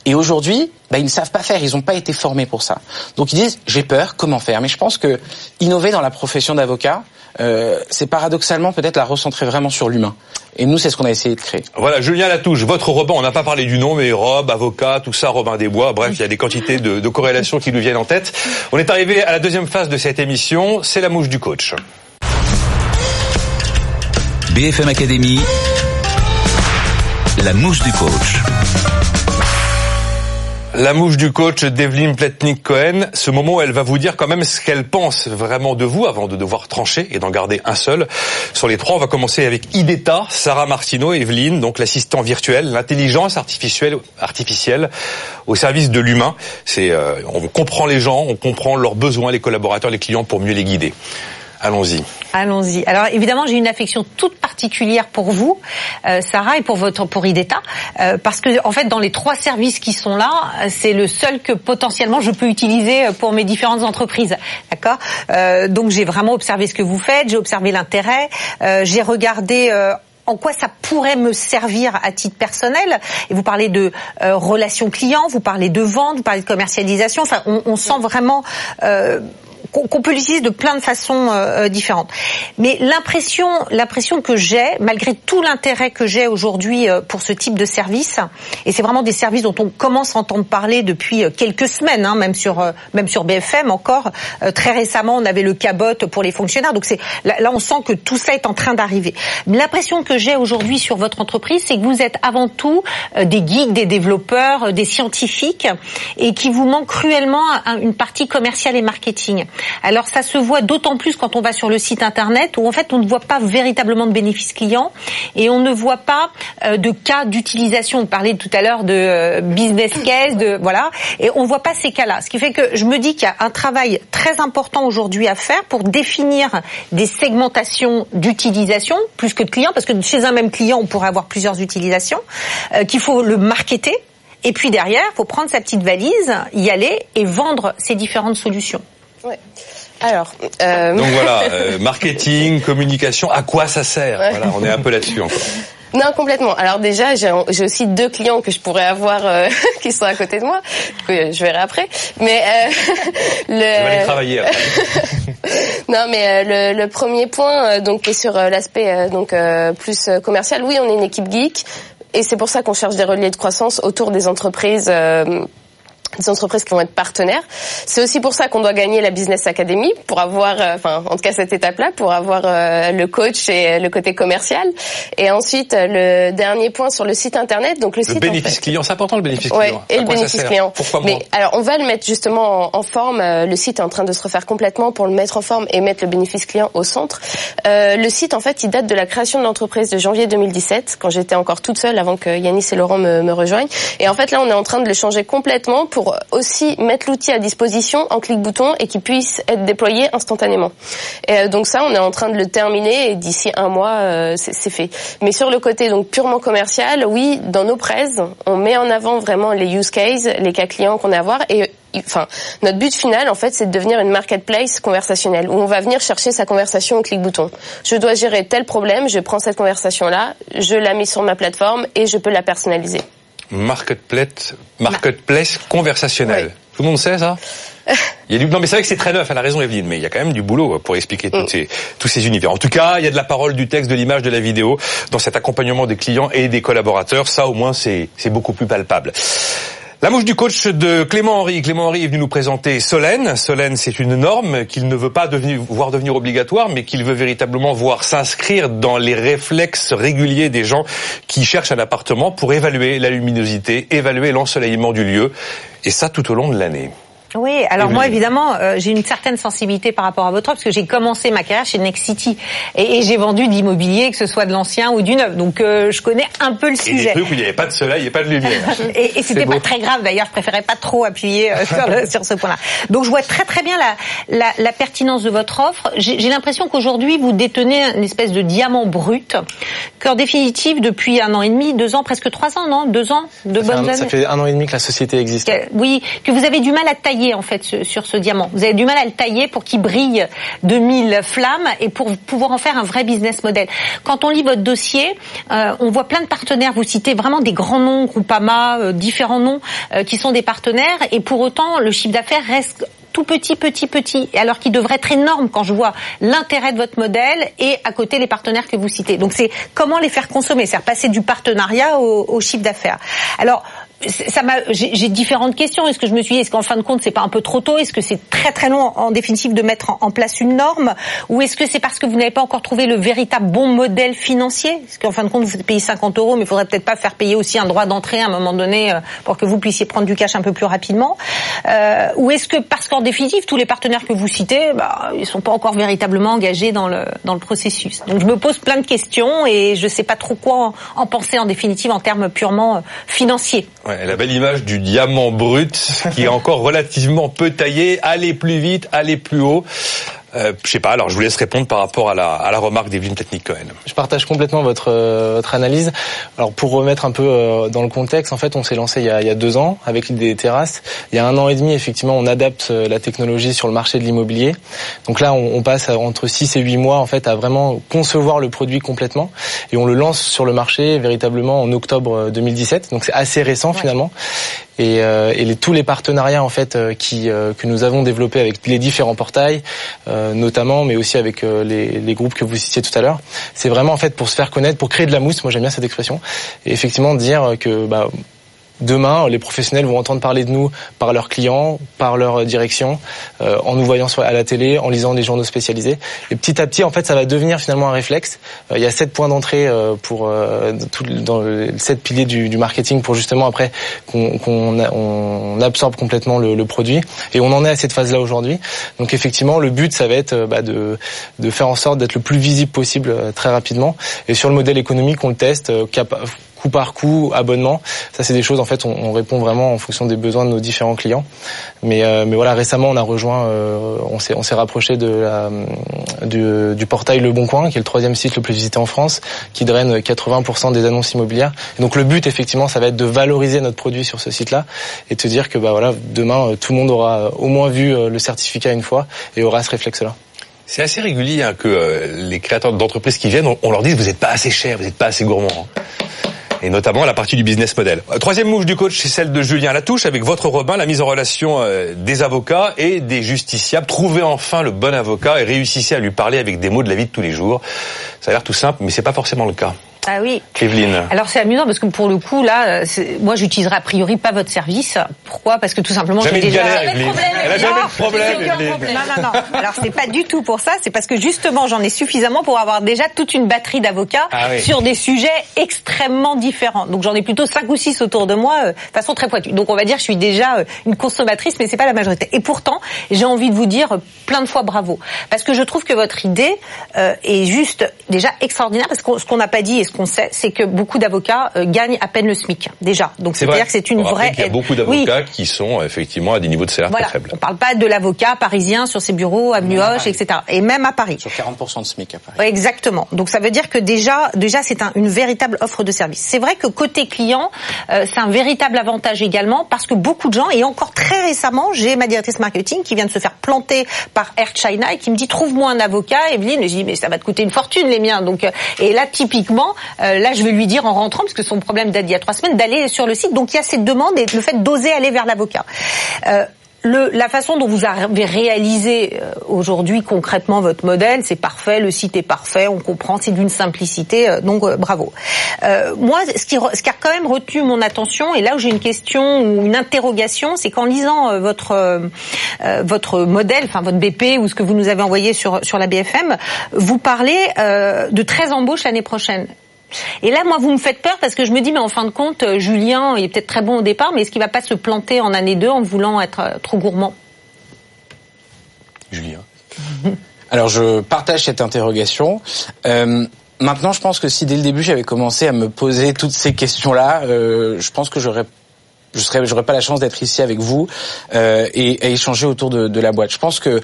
Et aujourd'hui, bah, ils ne savent pas faire, ils n'ont pas été formés pour ça. Donc ils disent, j'ai peur, comment faire? Mais je pense que innover dans la profession d'avocat, euh, c'est paradoxalement peut-être la recentrer vraiment sur l'humain. Et nous, c'est ce qu'on a essayé de créer. Voilà, Julien Latouche, votre Robin, on n'a pas parlé du nom, mais Rob, avocat, tout ça, Robin des Bois, bref, il y a des quantités de, de corrélations qui nous viennent en tête. On est arrivé à la deuxième phase de cette émission, c'est la mouche du coach. BFM Academy, la mouche du coach. La mouche du coach d'Evelyne Pletnik-Cohen, ce moment où elle va vous dire quand même ce qu'elle pense vraiment de vous avant de devoir trancher et d'en garder un seul. Sur les trois, on va commencer avec IDETA, Sarah Martineau, Evelyne, donc l'assistant virtuel, l'intelligence artificielle, artificielle au service de l'humain. C'est, euh, on comprend les gens, on comprend leurs besoins, les collaborateurs, les clients pour mieux les guider. Allons-y. Allons-y. Alors évidemment, j'ai une affection toute particulière pour vous, euh, Sarah, et pour votre pour IDETA, euh, parce que en fait, dans les trois services qui sont là, euh, c'est le seul que potentiellement je peux utiliser euh, pour mes différentes entreprises. D'accord? Euh, donc j'ai vraiment observé ce que vous faites, j'ai observé l'intérêt, euh, j'ai regardé. en quoi ça pourrait me servir à titre personnel Et vous parlez de euh, relations clients, vous parlez de vente, vous parlez de commercialisation. Enfin, on, on sent vraiment euh, qu'on peut l'utiliser de plein de façons euh, différentes. Mais l'impression, l'impression que j'ai, malgré tout l'intérêt que j'ai aujourd'hui euh, pour ce type de service, et c'est vraiment des services dont on commence à entendre parler depuis euh, quelques semaines, hein, même sur euh, même sur BFM encore. Euh, très récemment, on avait le cabot pour les fonctionnaires. Donc c'est là, on sent que tout ça est en train d'arriver. L'impression que j'ai aujourd'hui sur votre entreprise, c'est que vous êtes avant tout euh, des geeks, des développeurs, euh, des scientifiques, et qui vous manque cruellement un- une partie commerciale et marketing. Alors ça se voit d'autant plus quand on va sur le site internet où en fait on ne voit pas véritablement de bénéfices clients et on ne voit pas euh, de cas d'utilisation. On parlait tout à l'heure de euh, business case, de voilà, et on voit pas ces cas-là. Ce qui fait que je me dis qu'il y a un travail très important aujourd'hui à faire pour définir des segmentations d'utilisation plus que de clients, parce que chez un même client on pourrait avoir plusieurs utilisations, euh, qu'il faut le marketer. Et puis derrière, il faut prendre sa petite valise, y aller et vendre ces différentes solutions. Ouais. Alors, euh... Donc voilà, euh, marketing, communication, à quoi ça sert Ouais. Voilà, on est un peu là-dessus encore. Non, complètement. Alors déjà, j'ai aussi deux clients que je pourrais avoir euh, qui sont à côté de moi, que je verrai après. Mais euh, le... Je vais aller travailler. après. Non, mais euh, le, le premier point, euh, donc, qui est sur euh, l'aspect euh, donc euh, plus euh, commercial. Oui, on est une équipe geek, et c'est pour ça qu'on cherche des relais de croissance autour des entreprises. Euh, des entreprises qui vont être partenaires. C'est aussi pour ça qu'on doit gagner la Business Academy pour avoir, euh, enfin, en tout cas cette étape-là, pour avoir euh, le coach et le côté commercial. Et ensuite, euh, le dernier point sur le site internet. Donc le, Le site. en bénéfice fait- client, c'est important le bénéfice Ouais, client. et À le bénéfice client. Pourquoi moi Mais alors, on va le mettre justement en, en forme. Euh, Le site est en train de se refaire complètement pour le mettre en forme et mettre le bénéfice client au centre. Euh, le site, en fait, il date de la création de l'entreprise de janvier 2017, quand j'étais encore toute seule avant que Yanis et Laurent me, me rejoignent. Et en fait, là, on est en train de le changer complètement pour aussi mettre l'outil à disposition en clic-bouton et qu'il puisse être déployé instantanément. Et donc ça, on est en train de le terminer et d'ici un mois, c'est fait. Mais sur le côté donc purement commercial, oui, dans nos presse, on met en avant vraiment les use cases, les cas clients qu'on a à voir et enfin, notre but final, en fait, c'est de devenir une marketplace conversationnelle où on va venir chercher sa conversation au clic-bouton. Je dois gérer tel problème, je prends cette conversation-là, je la mets sur ma plateforme et je peux la personnaliser. Marketplace, marketplace conversationnelle. Tout le monde sait ça il y a du... Non mais c'est vrai que c'est très neuf, elle a raison Evelyne, mais il y a quand même du boulot pour expliquer mm. ces, tous ces univers. En tout cas, il y a de la parole, du texte, de l'image, de la vidéo dans cet accompagnement des clients et des collaborateurs. Ça au moins c'est beaucoup plus palpable. La mouche du coach de Clément Henry. Clément Henry est venu nous présenter Solène. Solène, c'est une norme qu'il ne veut pas voir devenir obligatoire, mais qu'il veut véritablement voir s'inscrire dans les réflexes réguliers des gens qui cherchent un appartement pour évaluer la luminosité, évaluer l'ensoleillement du lieu, et ça tout au long de l'année. Oui, alors moi évidemment, euh, j'ai une certaine sensibilité par rapport à votre offre parce que j'ai commencé ma carrière chez Next City et, j'ai vendu de l'immobilier, que ce soit de l'ancien ou du neuf. Donc euh, je connais un peu le sujet. Et où il n'y avait pas de soleil et pas de lumière. et, et c'était pas très grave d'ailleurs. Je préférais pas trop appuyer euh, sur, sur, ce point-là. Donc je vois très très bien la, la, la pertinence de votre offre. J'ai l'impression qu'aujourd'hui vous détenez une espèce de diamant brut, qu'en définitive depuis un an et demi, deux ans, presque trois ans, non, deux ans, de bonnes années. Ça fait un an et demi que la société existe. oui, que vous avez du mal à tailler en fait sur ce diamant. Vous avez du mal à le tailler pour qu'il brille de mille flammes et pour pouvoir en faire un vrai business model. Quand on lit votre dossier, euh, on voit plein de partenaires. Vous citez vraiment des grands noms, Groupama, euh, différents noms euh, qui sont des partenaires et pour autant le chiffre d'affaires reste tout petit, petit, petit, alors qu'il devrait être énorme quand je vois l'intérêt de votre modèle et à côté les partenaires que vous citez. Donc c'est comment les faire consommer, c'est-à-dire passer du partenariat au, au chiffre d'affaires. Alors ça m'a, j'ai différentes questions. Est-ce que je me suis dit, est-ce qu'en fin de compte, c'est pas un peu trop tôt? Est-ce que c'est très très long en définitive de mettre en, place une norme? Ou est-ce que c'est parce que vous n'avez pas encore trouvé le véritable bon modèle financier? Est-ce qu'en fin de compte, vous payez 50 euros, mais il faudrait peut-être pas faire payer aussi un droit d'entrée à un moment donné euh, pour que vous puissiez prendre du cash un peu plus rapidement. Euh, Ou est-ce que parce qu'en définitive, tous les partenaires que vous citez, bah, ils sont pas encore véritablement engagés dans le dans le processus? Donc je me pose plein de questions et je sais pas trop quoi en, en penser en définitive en termes purement euh, la belle image du diamant brut qui est encore relativement peu taillé, aller plus vite, aller plus haut. Euh, je sais pas. Alors, je vous laisse répondre par rapport à la, à la remarque d'Evelyne Technique Cohen. Je partage complètement votre euh, votre analyse. Alors, pour remettre un peu euh, dans le contexte, en fait, on s'est lancé il y, a, il y a deux ans avec des terrasses. Il y a un an et demi, effectivement, on adapte euh, la technologie sur le marché de l'immobilier. Donc là, on, on, passe entre 6 et 8 mois, en fait, à vraiment concevoir le produit complètement, et on le lance sur le marché véritablement en octobre 2017. Donc c'est assez récent finalement et, euh, tous les partenariats en fait euh, qui euh, que nous avons développés avec les différents portails, notamment, mais aussi avec les, les, groupes que vous citiez tout à l'heure, c'est vraiment en fait pour se faire connaître, pour créer de la mousse. Moi j'aime bien cette expression et effectivement dire que bah, demain, les professionnels vont entendre parler de nous par leurs clients, par leur direction, euh, en nous voyant à la télé, en lisant des journaux spécialisés. Et petit à petit, en fait, ça va devenir finalement un réflexe. Euh, il y a sept points d'entrée euh, pour euh, dans les sept piliers du, marketing pour justement après qu'on on absorbe complètement le, le, produit. Et on en est à cette phase-là aujourd'hui. Donc effectivement, le but, ça va être bah, de, de faire en sorte d'être le plus visible possible très rapidement. Et sur le modèle économique, on le teste coup par coup, abonnement. Ça, c'est des choses, en fait, on, on, répond vraiment en fonction des besoins de nos différents clients. Mais, euh, mais voilà, récemment, on a rejoint, euh, on s'est, on s'est rapproché de la, du, du, portail Le Bon Coin, qui est le troisième site le plus visité en France, qui draine 80% des annonces immobilières. Et donc, le but, effectivement, ça va être de valoriser notre produit sur ce site-là et de se dire que, bah voilà, demain, euh, tout le monde aura au moins vu le certificat une fois et aura ce réflexe-là. C'est assez régulier hein, que les créateurs d'entreprises qui viennent, on, leur dise vous n'êtes pas assez cher, vous n'êtes pas assez gourmand. Hein et notamment la partie du business model. Troisième mouche du coach, c'est celle de Julien Latouche avec votre Robin, la mise en relation euh, des avocats et des justiciables. Trouvez enfin le bon avocat et réussissez à lui parler avec des mots de la vie de tous les jours. Ça a l'air tout simple, mais c'est pas forcément le cas. Ah oui. Evelyne. Alors c'est amusant parce que pour le coup là, moi j'utiliserai a priori pas votre service. Pourquoi? Parce que tout simplement j'ai déjà galère, Evelyne. Elle a jamais de problème. Non non non. Alors c'est pas du tout pour ça. C'est parce que justement j'en ai suffisamment pour avoir déjà toute une batterie d'avocats ah oui. sur des sujets extrêmement différents. Donc j'en ai plutôt cinq ou six autour de moi, euh, de façon très pointue. Donc on va dire je suis déjà euh, une consommatrice, mais c'est pas la majorité. Et pourtant j'ai envie de vous dire plein de fois bravo parce que je trouve que votre idée euh, est juste déjà extraordinaire parce que ce qu'on n'a pas dit et ce qu'on sait, c'est que beaucoup d'avocats euh, gagnent à peine le SMIC déjà. Donc C'est c'est à vrai. dire que c'est une vraie. qu'il y a beaucoup Oui. d'avocats qui sont effectivement à des niveaux de salaire Voilà, très faibles. on parle pas de l'avocat parisien sur ses bureaux, avenue Hoche, etc. Et même à Paris. Sur 40% de SMIC à Paris. Ouais, Exactement. Donc ça veut dire que déjà, déjà c'est un- une véritable offre de service. C'est vrai que côté client, euh, c'est un véritable avantage également parce que beaucoup de gens, et encore très récemment, j'ai ma directrice marketing qui vient de se faire planter par Air China et qui me dit trouve-moi un avocat. Evelyne, je dis mais ça va te coûter une fortune les miens. Donc euh, et là typiquement, euh, là je vais lui dire en rentrant parce que son problème date d'il y a trois semaines d'aller sur le site. Donc il y a cette demande et le fait d'oser aller vers l'avocat. Euh, la façon dont vous avez réalisé euh, aujourd'hui concrètement votre modèle, c'est parfait, le site est parfait, on comprend, c'est d'une simplicité, euh, donc bravo. Moi, ce qui, ce a quand même retenu mon attention, et là où j'ai une question ou une interrogation, c'est qu'en lisant votre votre modèle, enfin votre BP ou ce que vous nous avez envoyé sur sur la BFM, vous parlez de 13 embauches l'année prochaine. Et là, moi, vous me faites peur parce que je me dis, mais en fin de compte, euh, Julien, il est peut-être très bon au départ, mais est-ce qu'il va pas se planter en année 2 en voulant être euh, trop gourmand? Julien. Alors je partage cette interrogation. Euh, maintenant, je pense que si dès le début j'avais commencé à me poser toutes ces questions-là, euh, je pense que j'aurais je serais j'aurais pas la chance d'être ici avec vous euh, et à échanger autour de, de la boîte. Je pense que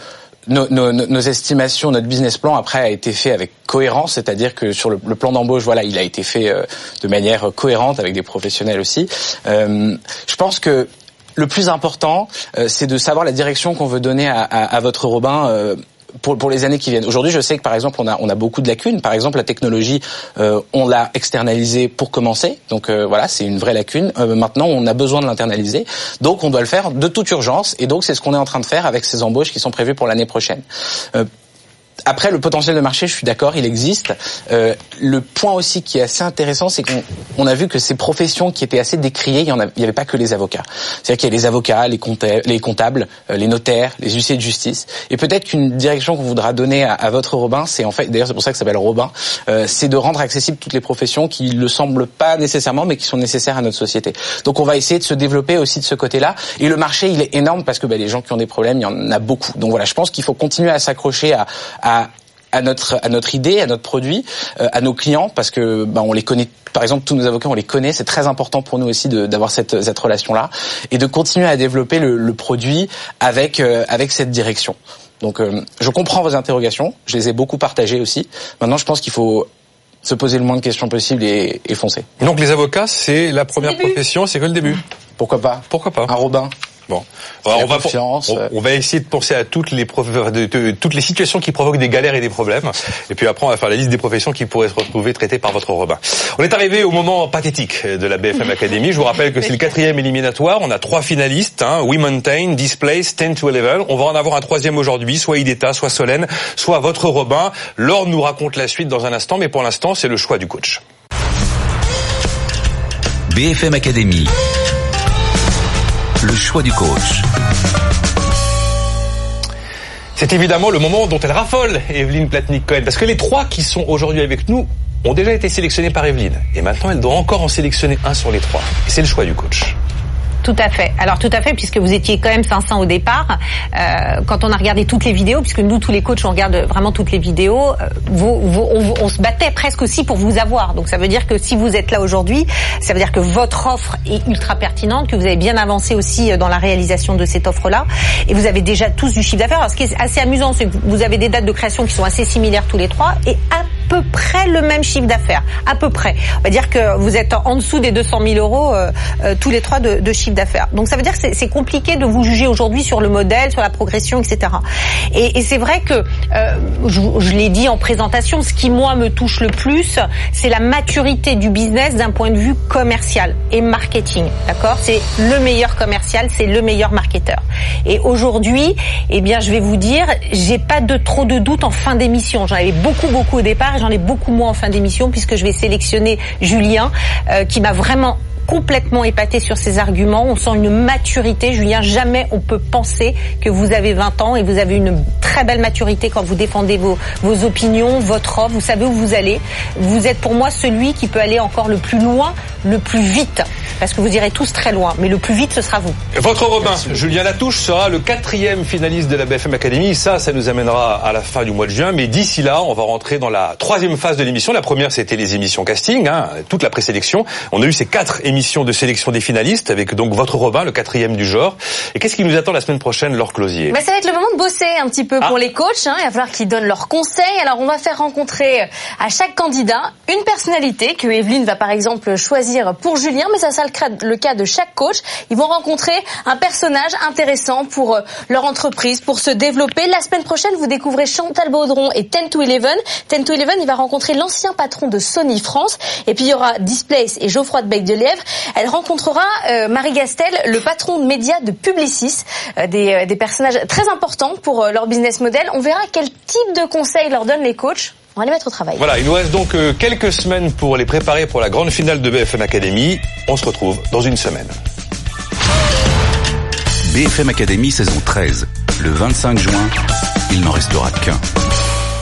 nos, nos, nos estimations, notre business plan après a été fait avec cohérence, c'est-à-dire que sur le, plan d'embauche, voilà, il a été fait euh, de manière cohérente avec des professionnels aussi. Euh, je pense que le plus important, euh, c'est de savoir la direction qu'on veut donner à, à, à votre Robin. Euh, pour, pour les années qui viennent. Aujourd'hui, je sais que par exemple, on a, on a beaucoup de lacunes. Par exemple, la technologie, euh, on l'a externalisée pour commencer. Donc euh, voilà, c'est une vraie lacune. Euh, maintenant, on a besoin de l'internaliser. Donc, on doit le faire de toute urgence. Et donc, c'est ce qu'on est en train de faire avec ces embauches qui sont prévues pour l'année prochaine. Après, le potentiel de marché, je suis d'accord, il existe. Euh, le point aussi qui est assez intéressant, c'est qu'on on a vu que ces professions qui étaient assez décriées, il y en avait pas que les avocats. C'est-à-dire qu'il y a les avocats, les comptables, les, comptables, euh, les notaires, les huissiers de justice. Et peut-être qu'une direction qu'on voudra donner à, à votre Robin, c'est en fait, d'ailleurs c'est pour ça que ça s'appelle Robin, euh, c'est de rendre accessibles toutes les professions qui ne le semblent pas nécessairement, mais qui sont nécessaires à notre société. Donc on va essayer de se développer aussi de ce côté-là. Et le marché, il est énorme parce que bah, les gens qui ont des problèmes, il y en a beaucoup. Donc voilà, je pense qu'il faut continuer à s'accrocher à, à à notre à notre idée, à notre produit, euh, à nos clients, parce que bah, on les connaît. Par exemple, tous nos avocats, on les connaît. C'est très important pour nous aussi de- d'avoir cette cette relation là et de continuer à développer le, le produit avec euh, avec cette direction. Donc, euh, je comprends vos interrogations. Je les ai beaucoup partagées aussi. Maintenant, je pense qu'il faut se poser le moins de questions possible et, et foncer. Donc les avocats, c'est la première profession, c'est que le début. Pourquoi pas? Pourquoi pas? Un Robin. Bon, Alors, on, va, confiance, on, euh. on va essayer de penser à toutes les prof- de- de- toutes les situations qui provoquent des galères et des problèmes. Et puis après, on va faire la liste des professions qui pourraient se retrouver traitées par votre Robin. On est arrivé au moment pathétique de la BFM Academy. Je vous rappelle que c'est le quatrième éliminatoire. On a trois finalistes, hein, We Mountain, Displace, 10 to 11. On va en avoir un troisième aujourd'hui, soit Ideta, soit Solène, soit votre Robin. Laure nous raconte la suite dans un instant, mais pour l'instant, c'est le choix du coach. BFM Academy. Le choix du coach. C'est évidemment le moment dont elle raffole, Evelyne Platnik-Cohen, parce que les trois qui sont aujourd'hui avec nous ont déjà été sélectionnés par Evelyne. Et maintenant, elle doit encore en sélectionner un sur les trois. Et c'est le choix du coach. Tout à fait. Alors tout à fait, puisque vous étiez quand même 500 au départ. Euh, quand on a regardé toutes les vidéos, puisque nous tous les coachs on regarde vraiment toutes les vidéos, euh, on, se battait presque aussi pour vous avoir. Donc ça veut dire que si vous êtes là aujourd'hui, ça veut dire que votre offre est ultra pertinente, que vous avez bien avancé aussi euh, dans la réalisation de cette offre-là, et vous avez déjà tous du chiffre d'affaires. Alors ce qui est assez amusant, c'est que vous avez des dates de création qui sont assez similaires tous les trois, et peu près le même chiffre d'affaires. À peu près. On va dire que vous êtes en dessous des 200 000 euros euh, euh, tous les trois de, de chiffre d'affaires. Donc ça veut dire que c'est- compliqué de vous juger aujourd'hui sur le modèle, sur la progression, etc. Et, et c'est vrai que, euh, je, je l'ai dit en présentation, ce qui moi me touche le plus, c'est la maturité du business d'un point de vue commercial et marketing. D'accord? C'est le meilleur commercial, c'est le meilleur marketeur. Et aujourd'hui, eh bien, je vais vous dire, j'ai pas de trop de doutes en fin d'émission. J'en avais beaucoup, beaucoup au départ j'en ai beaucoup moins en fin d'émission puisque je vais sélectionner Julien, euh, qui m'a vraiment complètement épaté sur ses arguments. On sent une maturité. Julien, jamais on peut penser que vous avez 20 ans et vous avez une très belle maturité quand vous défendez vos, vos opinions, votre offre. Vous savez où vous allez. Vous êtes pour moi celui qui peut aller encore le plus loin, le plus vite. parce que vous irez tous très loin. Mais le plus vite, ce sera vous. Votre Robin, Julien Latouche, sera le quatrième finaliste de la BFM Academy. Ça, ça nous amènera à la fin du mois de juin. Mais d'ici là, on va rentrer dans la troisième phase de l'émission. La première, c'était les émissions casting, hein, toute la présélection. On a eu ces quatre émissions de sélection des finalistes, avec donc votre Robin, le quatrième du genre. Et qu'est-ce qui nous attend la semaine prochaine, Laure Closier? Bah, Ça va être le moment de bosser un petit peu pour les coachs. Hein. Il va falloir qu'ils donnent leurs conseils. Alors, on va faire rencontrer à chaque candidat une personnalité que Evelyne va par exemple choisir pour Julien, mais ça sera le cas de chaque coach. Ils vont rencontrer un personnage intéressant pour euh, leur entreprise, pour se développer. La semaine prochaine, vous découvrez Chantal Baudron et 10 to 11. 10 to 11, il va rencontrer l'ancien patron de Sony France. Et puis il y aura Displace et Geoffroy de Bec de Lièvre. Elle rencontrera euh, Marie Gastel, le patron de médias de Publicis, euh, des personnages très importants pour leur business model. On verra quel type de conseils leur donnent les coachs on va les mettre au travail. Voilà, il nous reste donc euh, quelques semaines pour les préparer pour la grande finale de BFM Academy. On se retrouve dans une semaine. BFM Academy saison 13. Le 25 juin, il n'en restera qu'un.